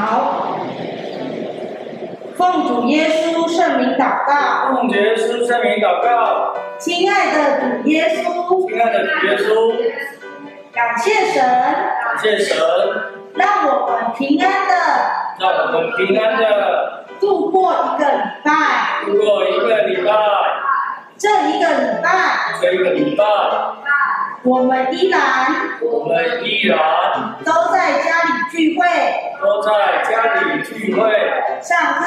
好，奉主耶稣圣名祷告。奉主耶稣圣名祷告。亲爱的主耶稣。亲爱的主耶稣。感谢神。感谢神。让我们平安的。让我们平安的度过一个礼拜。度过一个礼拜。这一个礼拜。这一个礼拜。我们依然。我们依然。里聚会。都在家里聚会。上课。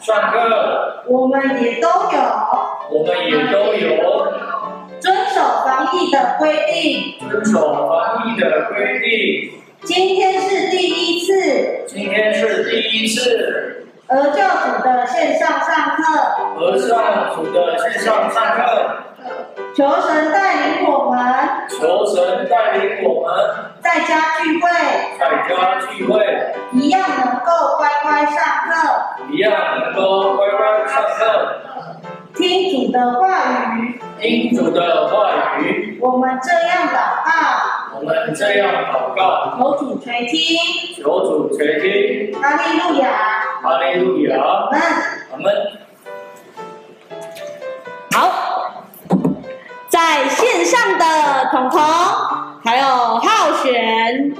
上课。我们也都有。我们也都有。遵守防疫的规定。遵守防疫的规定。今天是第一次。今天是第一次。儿教主的线上上课。儿教主的线上上课。求样祷告。我们这样祷告，求主垂听，求主垂听，哈利路亚，哈利路亚，阿门，阿门。好，在线上的彤彤，还有浩璇，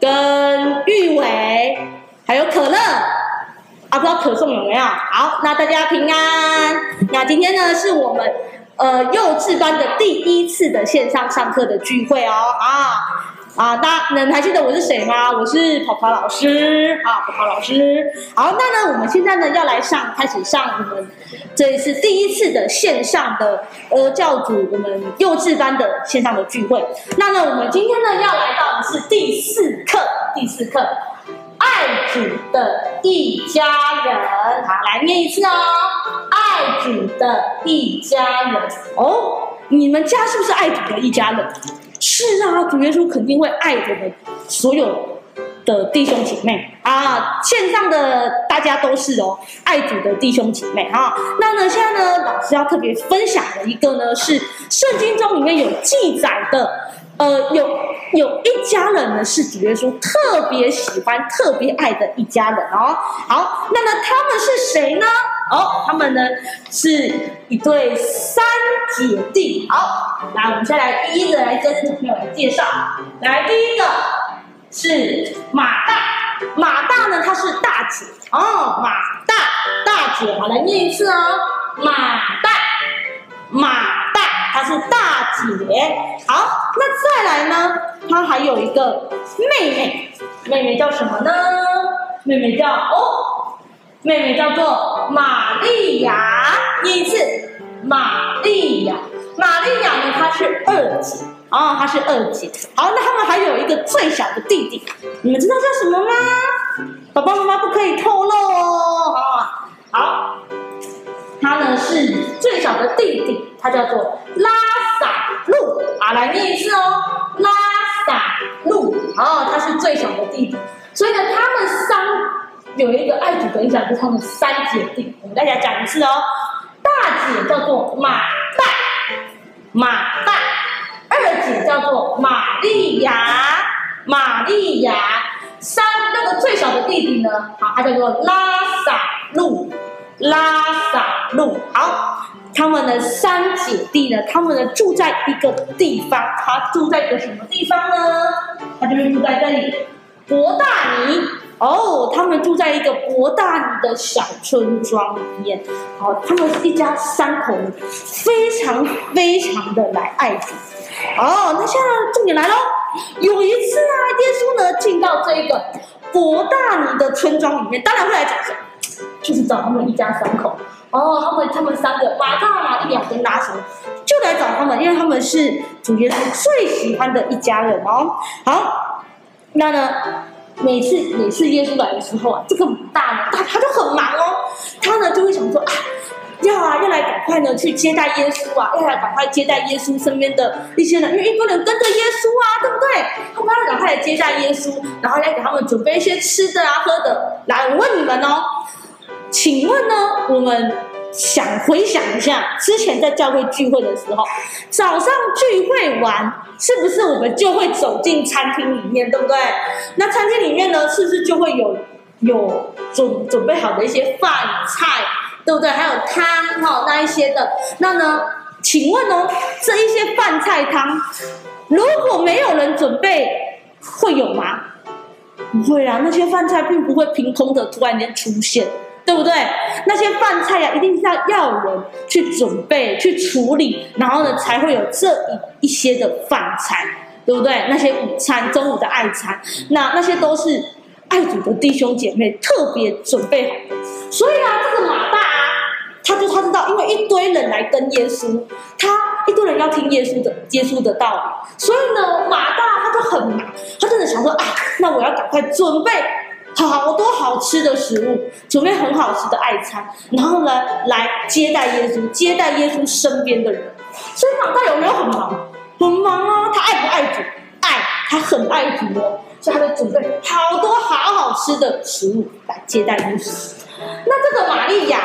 跟玉伟，还有可乐，啊，不知道可颂有没有？好，那大家平安。那今天呢，是我们。呃，幼稚班的第一次的线上上课的聚会哦，啊啊，大家能还记得我是谁吗？我是跑跑老师啊，跑跑老师。好，那呢，我们现在呢要来上，开始上我们这一次第一次的线上的呃教主，我们幼稚班的线上的聚会。那呢，我们今天呢要来到的是第四课，第四课，爱主的一家人。好，来念一次哦。爱主的一家人哦，你们家是不是爱主的一家人？是啊，主耶稣肯定会爱我们所有的弟兄姐妹啊。线上的大家都是哦，爱主的弟兄姐妹啊。那呢，现在呢，老师要特别分享的一个呢，是圣经中里面有记载的，呃，有有一家人呢，是主耶稣特别喜欢、特别爱的一家人哦。好，那么他们是谁呢？哦，他们呢是一对三姐弟。好，来，我们先来第一个来跟朋友来介绍。来，第一个是马大，马大呢他是大姐哦，马大大姐，好，来念一次哦，马大马大，他是大姐。好，再来呢，他还有一个妹妹，妹妹叫什么呢？妹妹叫哦。妹妹叫做玛利亚，念一次，玛利亚，玛利亚呢，她是二姐，哦，她是二姐。好，那他们还有一个最小的弟弟，你们知道叫什么吗？爸爸妈妈不可以透露哦，好，好，他呢是最小的弟弟，他叫做拉撒路，好，来念一次哦，拉撒路，哦，他是最小的弟弟，所以呢，他们三。有一个爱主的一家，就是他们三姐弟。我们大家讲一次哦，大姐叫做马大，马大；二姐叫做玛利亚，玛利亚；三那个最小的弟弟呢，好，他叫做拉撒路，拉撒路。好，他们的三姐弟呢，他们呢住在一个地方，他住在一个什么地方呢？他就是住在这里，博大尼。哦，他们住在一个博大尼的小村庄里面。好，他们一家三口，非常非常的来爱主。哦，那现在重点来喽。有一次啊，耶稣呢进到这个博大尼的村庄里面，当然会来找谁？就是找他们一家三口。哦，他们他们三个马大、玛利亚跟拉撒路就来找他们，因为他们是主耶稣最喜欢的一家人哦。好，那呢？每次每次耶稣来的时候啊，这个大呢，他他就很忙哦，他呢就会想说啊，要啊要来赶快呢去接待耶稣啊，要来赶快接待耶稣身边的一些人，因为不能跟着耶稣啊，对不对？他们要赶快来接待耶稣，然后要给他们准备一些吃的啊喝的。来，我问你们哦，请问呢，我们。想回想一下，之前在教会聚会的时候，早上聚会完，是不是我们就会走进餐厅里面，对不对？那餐厅里面呢，是不是就会有有准准备好的一些饭菜，对不对？还有汤哈那一些的。那呢，请问哦，这一些饭菜汤，如果没有人准备，会有吗？不会啊，那些饭菜并不会凭空的突然间出现。对不对？那些饭菜呀、一定是要要人去准备、去处理，然后呢，才会有这一一些的饭菜，对不对？那些午餐、中午的爱餐，那那些都是爱主的弟兄姐妹特别准备好的。所以啊，这个马大啊，他就他知道，因为一堆人来跟耶稣，他一堆人要听耶稣的耶稣的道理，所以呢，马大他就很忙，他真的想说啊，那我要赶快准备。好多好吃的食物，准备很好吃的爱餐，然后呢，来接待耶稣，接待耶稣身边的人。所以马大有没有很忙？很忙啊！他爱不爱主？爱，他很爱主哦。所以他就准备好多好好吃的食物来接待耶稣。那这个玛利亚，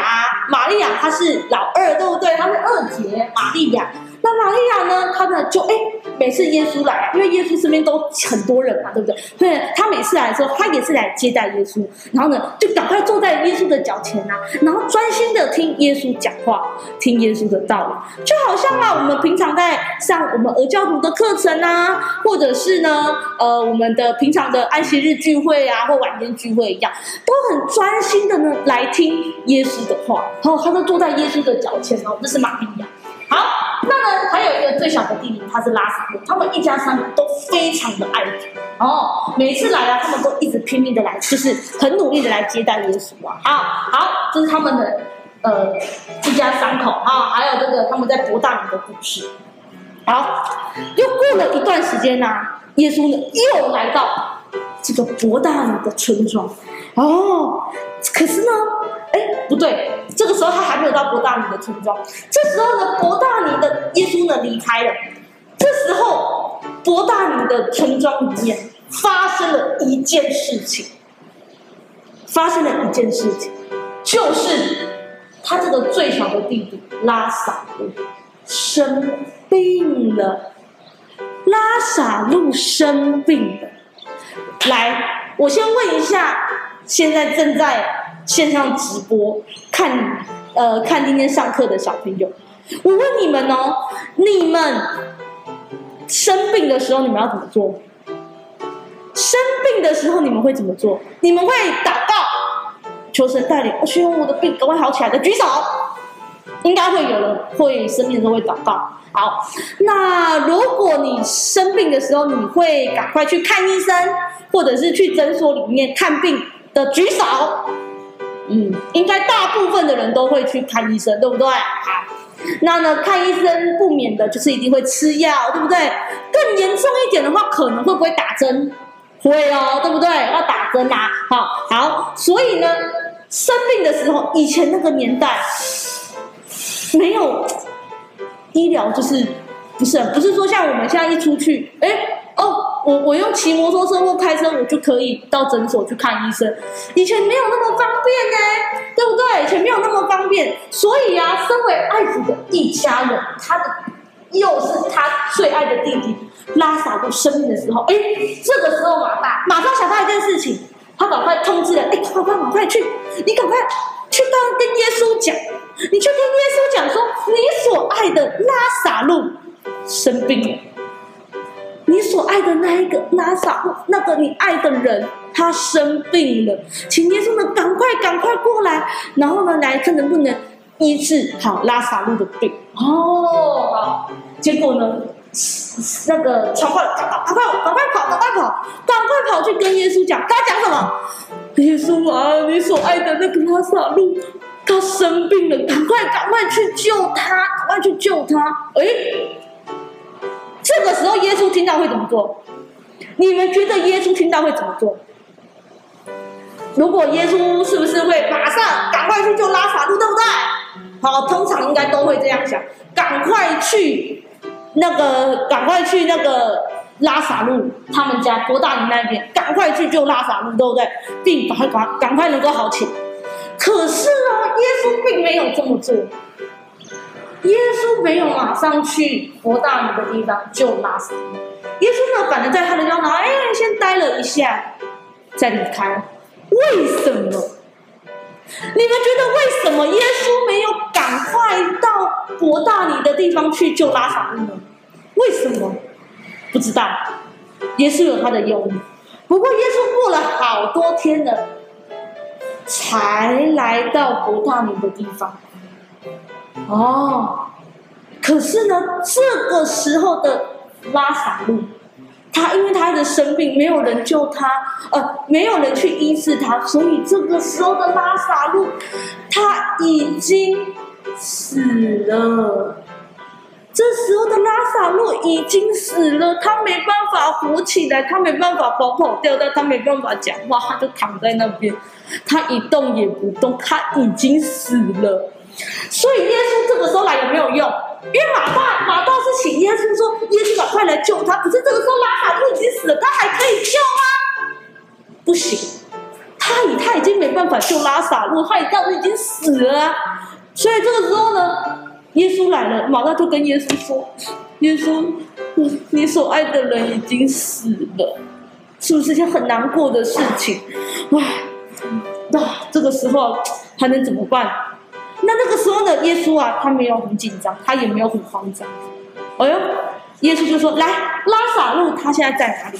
玛利亚她是老二，对不对？她是二姐，玛利亚。那玛利亚呢？她呢就哎，每次耶稣来，因为耶稣身边都很多人嘛，对不对？所以她每次来的时候，她也是来接待耶稣，然后呢就赶快坐在耶稣的脚前呐、啊，然后专心的听耶稣讲话，听耶稣的道理，就好像啊，我们平常在上我们俄教徒的课程啊，或者是呢，呃，我们的平常的安息日聚会啊，或晚间聚会一样，都很专心的呢来听耶稣的话，然后他就坐在耶稣的脚前哦，这是玛利亚。好，那呢，还有一个最小的弟弟，他是拉撒路，他们一家三口都非常的爱主哦。每次来啊，他们都一直拼命的来，就是很努力的来接待耶稣啊。好，好，这是他们的呃一家三口啊，还有这个他们在伯大尼的故事。好，又过了一段时间呢、耶稣呢又来到这个伯大尼的村庄哦，可是呢。哎，不对，这个时候他还没有到伯大尼的村庄。这时候呢，伯大尼的耶稣呢离开了。这时候，伯大尼的村庄里面发生了一件事情，发生了一件事情，就是他这个最小的弟弟拉撒路生病了。拉撒路生病了。来，我先问一下，现在正在。线上直播看，呃，看今天上课的小朋友，我问你们哦，你们生病的时候你们要怎么做？生病的时候你们会怎么做？你们会祷告，求神带领，我希望我的病赶快好起来的，举手。应该会有人会生病的时候会祷告。好，那如果你生病的时候，你会赶快去看医生，或者是去诊所里面看病的，举手。嗯，应该大部分的人都会去看医生，对不对？那呢，看医生不免的就是一定会吃药，对不对？更严重一点的话，可能会不会打针？会哦，对不对？要打针啊！好，好，所以呢，生病的时候，以前那个年代没有医疗，就是不是不是说像我们现在一出去，哎。哦，我我用骑摩托车或开车，我就可以到诊所去看医生。以前没有那么方便呢，对不对？以前没有那么方便，所以啊，身为爱子的一家人，他的又是他最爱的弟弟拉撒路生病的时候，哎，这个时候马爸马上想到一件事情，他赶快通知了，哎，快快赶快去，你赶快去跟跟耶稣讲，你去跟耶稣讲说，你所爱的拉撒路生病了。你所爱的那一个拉撒路，那个你爱的人，他生病了，请耶稣呢赶快赶快过来，然后呢来看能不能医治好拉撒路的病。哦，好，结果呢，那个传话赶快赶快赶快跑赶快跑赶快跑去跟耶稣讲，他讲什么？耶稣啊，你所爱的那个拉撒路，他生病了，赶快赶快去救他，赶快去救他。哎。这个时候，耶稣听到会怎么做？你们觉得耶稣听到会怎么做？如果耶稣是不是会马上赶快去救拉撒路，对不对？好，通常应该都会这样想，赶快去那个，赶快去那个拉撒路他们家多大尼那边，赶快去救拉撒路，对不对？病赶快赶赶快能够好起来。可是呢，耶稣并没有这么做。耶稣没有马上去伯大尼的地方救拉撒路，耶稣呢，反而在他的腰囊，哎，先待了一下，再离开。为什么？你们觉得为什么耶稣没有赶快到伯大尼的地方去救拉撒路呢？为什么？不知道。耶稣有他的用意。不过耶稣过了好多天了，才来到伯大尼的地方。哦，可是呢，这个时候的拉萨路。他因为他的生病，没有人救他，呃，没有人去医治他，所以这个时候的拉萨路，他已经死了。这时候的拉萨路已经死了，他没办法活起来，他没办法跑跑跳跳，他没办法讲话，他就躺在那边，他一动也不动，他已经死了。所以耶稣这个时候来有没有用？因为马大马大是请耶稣说，耶稣赶快来救他。可是这个时候拉撒路已经死了，他还可以救吗？不行，他已他已经没办法救拉撒路，他已早已经死了。所以这个时候呢，耶稣来了，马大就跟耶稣说：“耶稣，你所爱的人已经死了，是不是一件很难过的事情？哇，那这个时候还能怎么办？”那那个时候呢，耶稣啊，他没有很紧张，他也没有很慌张。哎呦，耶稣就说：“来，拉萨路，他现在在哪里？”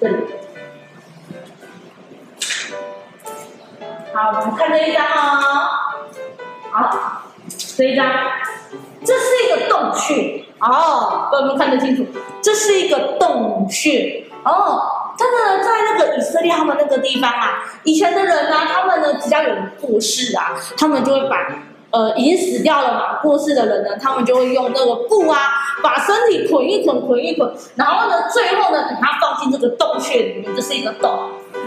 这里。好，我们看这一张哦。好，这一张，这是一个洞穴。哦，各位们看得清楚？这是一个洞穴。哦。真的在那个以色列他们那个地方啊，以前的人呢、他们呢只要有人过世啊，他们就会把呃已经死掉了嘛，过世的人呢，他们就会用那个布啊，把身体捆一捆，捆一捆，然后呢，最后呢，把它放进这个洞穴里面，这是一个洞，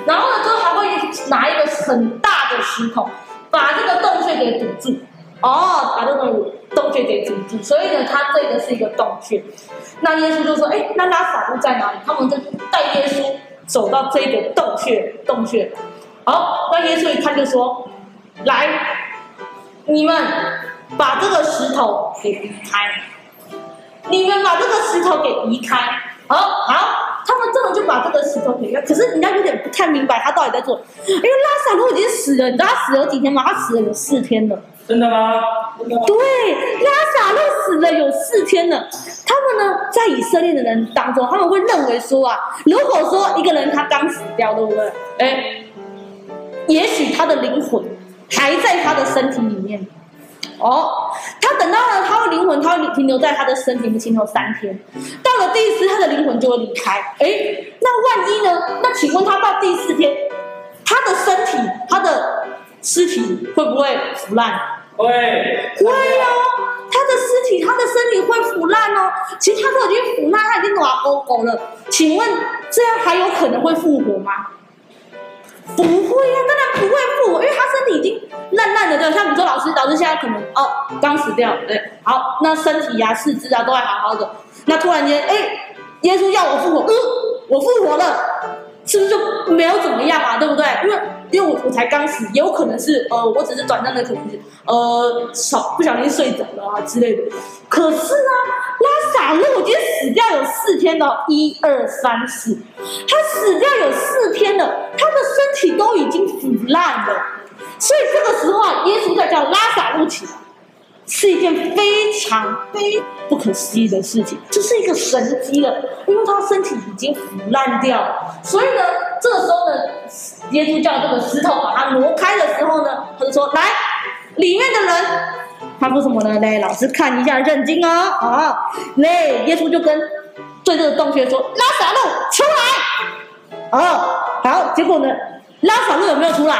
然后呢，之后还会拿一个很大的石头，把这个洞穴给堵住，哦，把这个洞穴给堵住，所以呢，它这个是一个洞穴。那耶稣就说：“哎，那拉撒路在哪里？”他们就带耶稣走到这个洞穴，洞穴。好，那耶稣一看就说：“来，你们把这个石头给移开，你们把这个石头给移开。”好，好，他们真的就把这个石头给移开。可是人家有点不太明白他到底在做，因为拉撒路已经死了，你知道他死了几天吗？他死了有四天了。真的吗？对，拉撒路死了有四天了。他们呢，在以色列的人当中，他们会认为说啊，如果说一个人他刚死掉，对不对？哎，也许他的灵魂还在他的身体里面。哦，他等到了他的灵魂，他会停留在他的身体里面停留三天。到了第四，他的灵魂就会离开。哎，那万一呢？那请问他到第四天，他的身体，他的尸体会不会腐烂？会，会哦，他的尸体，他的身体会腐烂哦。其实他都已经腐烂，他已经软勾勾了。请问这样还有可能会复活吗？不会、啊，当然不会复活，因为他身体已经烂烂的，对。像你说老师，老师现在可能哦刚死掉，对。好，那身体呀、啊、四肢啊都还好好的，那突然间，哎，耶稣要我复活，嗯，我复活了。是不是就没有怎么样啊？对不对？因为因为我我才刚死，也有可能是呃，我只是短暂的可能是呃，少不小心睡着了啊之类的。可是呢，拉萨路已经死掉有四天了，一二三四，他死掉有四天了，他的身体都已经腐烂了。所以这个时候啊，耶稣在叫拉萨路起来。是一件非常非不可思议的事情，这是一个神迹了，因为他身体已经腐烂掉，所以呢，这时候呢，耶稣叫这个石头把它挪开的时候呢，他就说：“来，里面的人，他说什么呢？来，老师看一下圣经哦，啊，嘞，耶稣就跟对这个洞穴说：拉撒路出来，哦，好，结果呢，拉撒路有没有出来？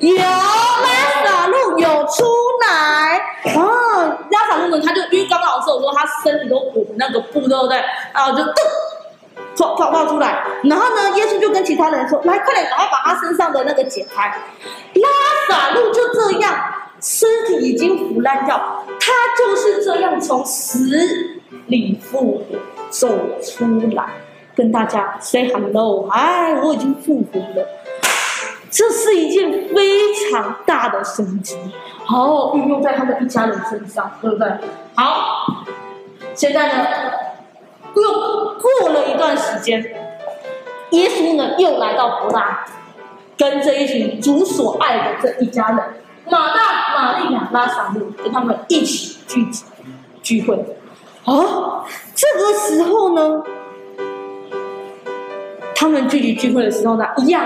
有，拉撒路有出。”来啊！拉撒路呢？他就因为刚刚老师有说他身体都裹那个布，对不对？啊，就噔，跑跑跑出来。然后呢，耶稣就跟其他人说：“来，快点，赶快把他身上的那个解开。”拉撒路就这样，身体已经腐烂掉，他就是这样从死里复活走出来，跟大家 say hello，哎，我已经复活了。这是一件非常大的神迹，好运用在他们一家人身上，对不对？好，现在呢，又过了一段时间，耶稣呢又来到伯大，跟这一群主所爱的这一家人，马大、马利亚、拉撒路，跟他们一起聚集聚会。啊，这个时候呢，他们聚集聚会的时候呢，一样，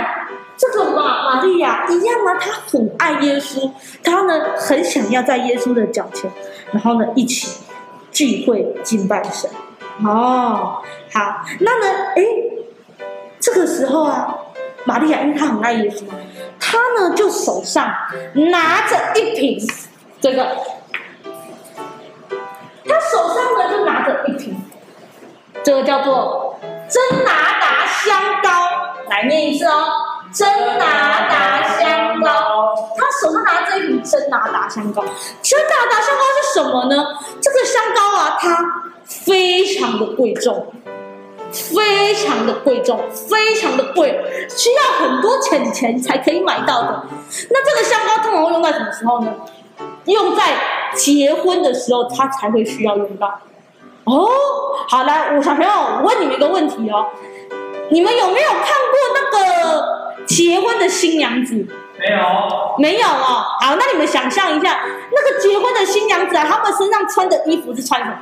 这个马玛利亚一样啊，她很爱耶稣，她呢很想要在耶稣的脚前，然后呢一起聚会敬拜神。哦，好，那呢，哎，这个时候啊，玛利亚因为她很爱耶稣，她呢就手上拿着一瓶这个。他手上呢就拿着一瓶，这个叫做真拿达香膏，来念一次哦，真拿达香膏。他手上拿着这一瓶真拿达香膏，真拿达香膏是什么呢？这个香膏啊，它非常的贵重，非常的贵重，非常的贵，需要很多钱钱才可以买到的。那这个香膏通常会用在什么时候呢？用在结婚的时候，他才会需要用到。哦，好，来，我小朋友，我问你们一个问题哦，你们有没有看过结婚的新娘子？没有，没有哦。好，那你们想象一下，那个结婚的新娘子啊，他们身上穿的衣服是穿什么？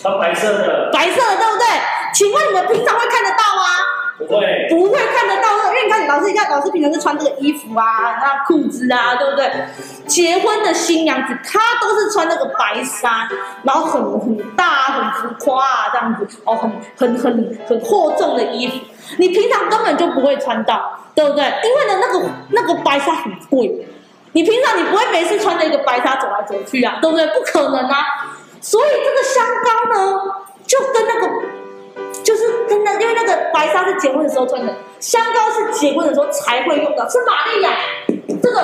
穿白色的。白色的，对不对？请问你们平常会看得到吗？不会，不会看得到，因为你看老师，你看老师平常是穿这个衣服啊，那裤子啊，对不对？结婚的新娘子，她都是穿那个白纱，然后很很大、很浮夸啊，这样子哦，很很很很厚重的衣服，你平常根本就不会穿到，对不对？因为呢，那个那个白纱很贵，你平常你不会每次穿那个白纱走来走去啊，对不对？不可能啊，所以这个香膏呢，就跟那个。就是跟那，因为那个白纱是结婚的时候穿的，香膏是结婚的时候才会用的。是玛利亚，这个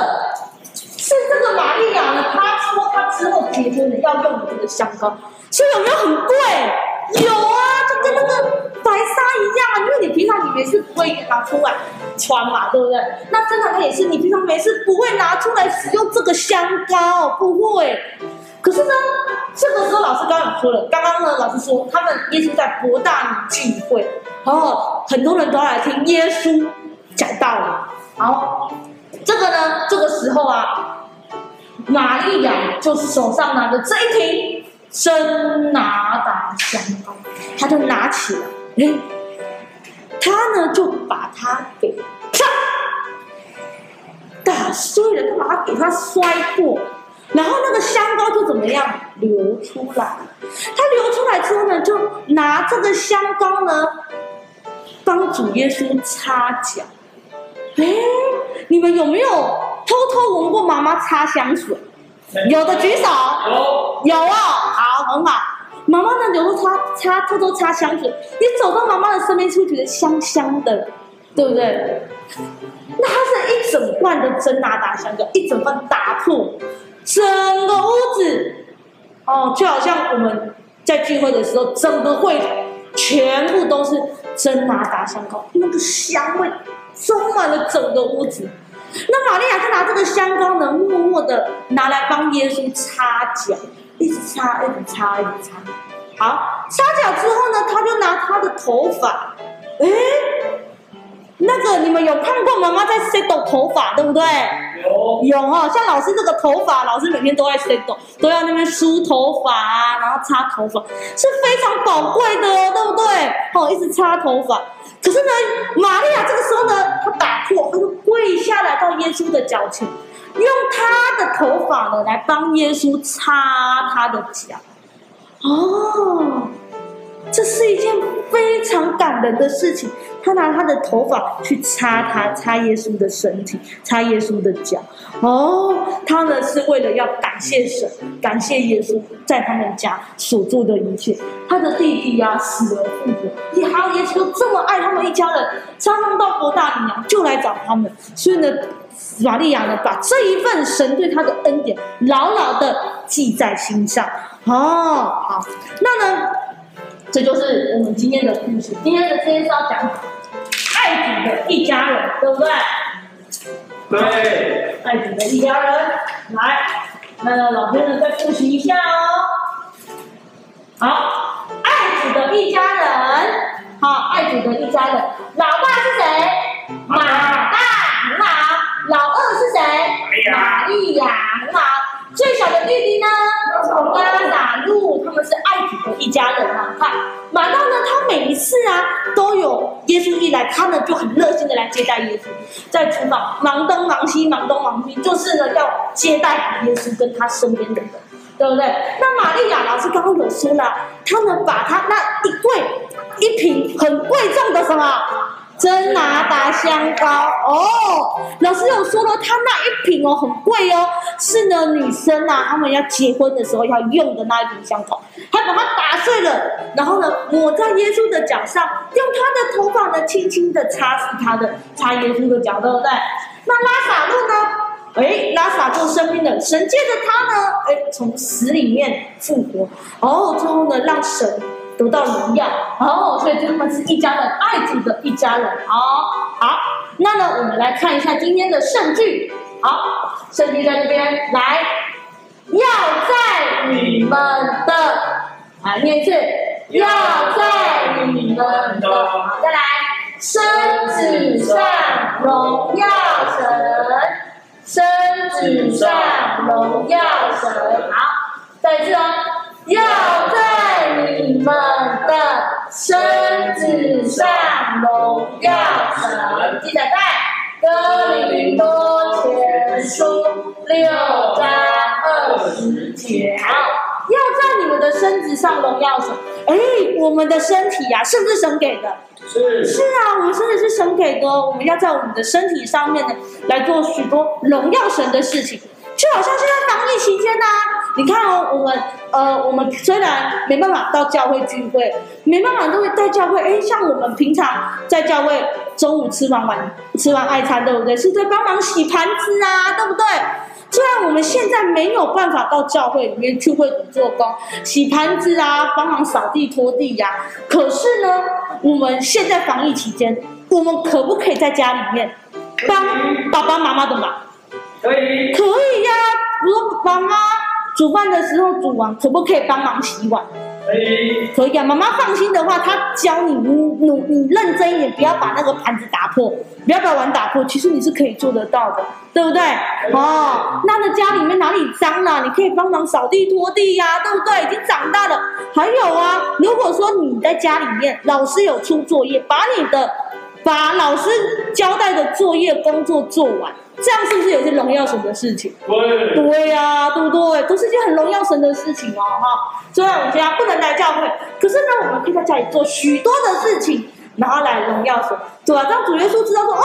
是这个玛利亚呢，她说她之后结婚的要用的这个香膏，所以有没有很贵？有啊，就跟那个白纱一样啊，因为你平常你没事不会拿出来穿嘛，对不对？那正常也是，你平常没事不会拿出来使用这个香膏，不会。可是呢，这个时候老师刚刚有说了，刚刚呢老师说他们耶稣在博大尼聚会，然后很多人都要来听耶稣讲道理。好，这个呢，这个时候啊，玛利亚就是手上拿着这一瓶真拿达香膏，他就拿起来，哎，他呢就把它给啪打碎了，他把它给它摔破。然后那个香膏就怎么样流出来？它流出来之后呢，就拿这个香膏呢，帮主耶稣擦脚。哎，你们有没有偷偷闻过妈妈擦香水？有的举手。有。有啊，好，很好。妈妈呢，有时候擦擦，偷偷擦香水。你走到妈妈的身边，是不是觉得香香的？对不对？那它是一整罐的真拿达香膏，一整罐打破。整个屋子，哦，就好像我们在聚会的时候，整个会全部都是真拿达香膏，那个香味充满了整个屋子。那玛利亚就拿这个香膏呢，默默的拿来帮耶稣擦脚，一直擦，一直擦，一直擦。好，擦脚之后呢，他就拿他的头发，哎。那个你们有看过妈妈在 set 头发，对不对？有有哦，像老师这个头发，老师每天都在 set，都要那边梳头发啊，然后擦头发，是非常宝贵的哦，对不对？哦，一直擦头发。可是呢，玛利亚这个时候呢，她打破，她就跪下来到耶稣的脚前，用她的头发呢来帮耶稣擦他的脚。哦。这是一件非常感人的事情。他拿他的头发去擦他，擦耶稣的身体，擦耶稣的脚。哦，他呢是为了要感谢神，感谢耶稣在他们家所做的一切。他的弟弟呀、啊、死而复活，也还有耶稣这么爱他们一家人，常常到伯大尼啊就来找他们。所以呢，玛利亚呢把这一份神对他的恩典牢牢的记在心上。哦，好，那呢？这就是我们今天的故事。今天的今天是要讲爱子的一家人，对不对？对。爱子的一家人，来，那老先生再复习一下哦。好，爱子的一家人，好，爱主的一家人。老大是谁？马大，很好。老二是谁？玛利亚，很好。最小的弟弟呢？拉撒路，他们是爱主的一家人啊。看，马大呢，他每一次啊，都有耶稣一来，他呢就很热心的来接待耶稣，在厨房忙东忙西，忙东忙西，就是呢要接待耶稣跟他身边的人，对不对？那玛利亚老师刚刚有说了，他们把他那一柜一瓶很贵重的什么？真拿达香膏哦，老师有说了，他那一瓶哦很贵哦，是呢女生啊，她们要结婚的时候要用的那一瓶香膏，还把它打碎了，然后呢抹在耶稣的脚上，用他的头发呢轻轻的擦拭他的，擦耶稣的脚，对不对？那拉撒路呢？哎，拉撒路生病了，神借着他呢，哎，从死里面复活，哦，之后呢让神。得到荣耀，哦，所以他们是一家人，爱主的一家人，好，好，那呢，我们来看一下今天的圣句，好，圣句在这边，来，要在你们的，啊，念一次，要在你们的，好，再来，身子上荣耀神，身子上荣耀神，好，再一次哦，要在你们身子上荣耀神，记得在哥林多前书六章二十节，要在你们的身子上荣耀神。哎，我们的身体呀、啊，是不是神给的？是。是啊，我们身体是神给的，我们要在我们的身体上面呢，来做许多荣耀神的事情。就好像现在防疫期间呐、啊，你看哦，我们呃，我们虽然没办法到教会聚会，没办法都会在教会，哎，像我们平常在教会中午吃完晚吃完爱餐，对不对？是在帮忙洗盘子啊，对不对？虽然我们现在没有办法到教会里面去会主做工，洗盘子啊，帮忙扫地拖地呀、啊，可是呢，我们现在防疫期间，我们可不可以在家里面帮爸爸妈妈的忙？可以，可以呀、啊。如说妈妈煮饭的时候煮完，可不可以帮忙洗碗？可以，可以啊。妈妈放心的话，她教你，你努你认真一点，不要把那个盘子打破，不要把碗打破。其实你是可以做得到的，对不对？哦，那在家里面哪里脏了？你可以帮忙扫地拖地呀、啊，对不对？已经长大了。还有啊，如果说你在家里面，老师有出作业，把你的把老师交代的作业工作做完。这样是不是也是荣耀神的事情？对，对呀、啊，对不对？都是一件很荣耀神的事情哦，哈。虽然我们家不能来教会，可是呢，我们可以在家里做许多的事情，然后来荣耀神，对吧？让主耶稣知道说，哦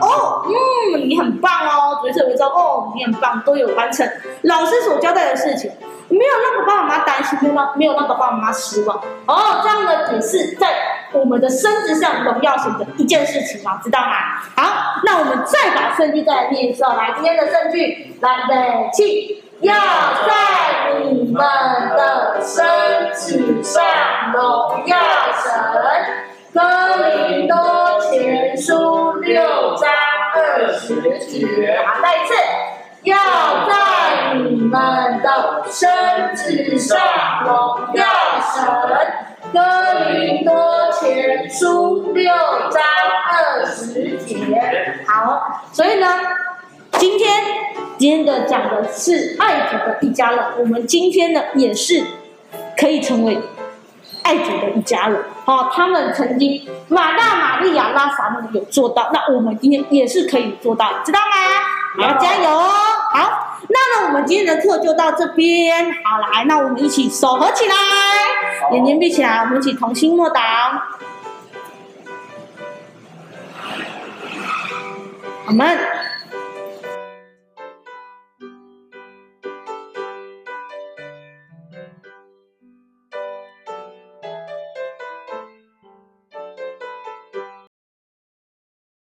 哦，嗯，你很棒哦。主耶稣会知道，哦，你很棒，都有完成老师所交代的事情，没有让爸爸妈妈担心，没有让没有让爸爸妈妈失望。哦，这样的也是在我们的身子上荣耀神的一件事情啊，知道吗？好，那我们再把圣句再来念一次，来，今天的圣句，来，对，起，要在你们的身子上荣耀神。哥林多前书六章二十节，好，再一次，要在你们的身子上荣耀神。哥林多前书六章二十节，好，所以呢，今天今天的讲的是爱主的一家人，我们今天呢也是可以成为。爱主的一家人，哦，他们曾经马大、玛利亚、拉撒路有做到，那我们今天也是可以做到，知道吗？好，加油哦！好，那呢，我们今天的课就到这边。好，来，那我们一起手合起来，眼睛闭起来，我们一起同心默祷。我们。